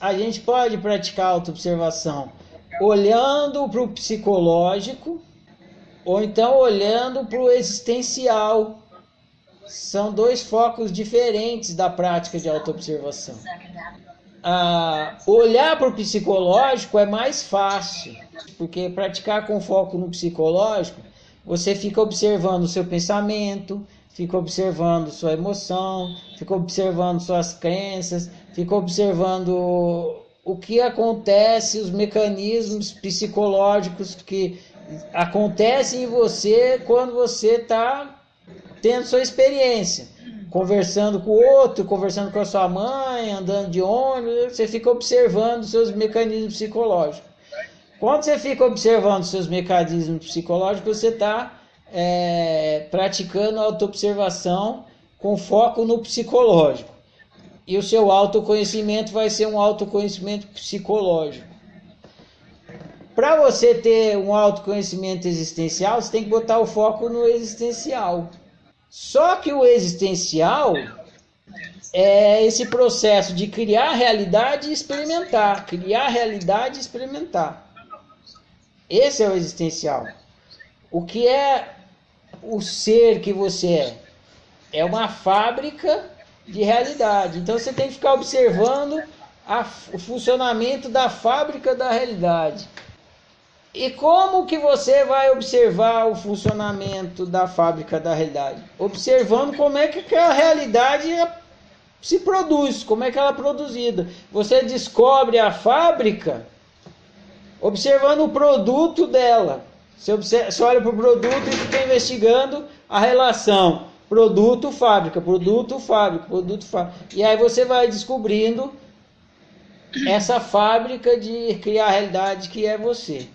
A gente pode praticar autoobservação olhando para o psicológico ou então olhando para o existencial. São dois focos diferentes da prática de autoobservação. Ah, olhar para o psicológico é mais fácil, porque praticar com foco no psicológico, você fica observando o seu pensamento, fica observando sua emoção, fica observando suas crenças, fica observando o que acontece, os mecanismos psicológicos que acontecem em você quando você está tendo sua experiência. Conversando com o outro, conversando com a sua mãe, andando de ônibus, você fica observando seus mecanismos psicológicos. Quando você fica observando seus mecanismos psicológicos, você está é, praticando autoobservação com foco no psicológico e o seu autoconhecimento vai ser um autoconhecimento psicológico. Para você ter um autoconhecimento existencial, você tem que botar o foco no existencial. Só que o existencial é esse processo de criar realidade e experimentar, criar realidade e experimentar. Esse é o existencial. O que é o ser que você é? É uma fábrica de realidade. Então você tem que ficar observando a, o funcionamento da fábrica da realidade. E como que você vai observar o funcionamento da fábrica da realidade? Observando como é que a realidade é, se produz, como é que ela é produzida. Você descobre a fábrica observando o produto dela. Você, observa, você olha para o produto e fica investigando a relação produto fábrica, produto fábrica, produto fábrica. E aí você vai descobrindo essa fábrica de criar a realidade que é você.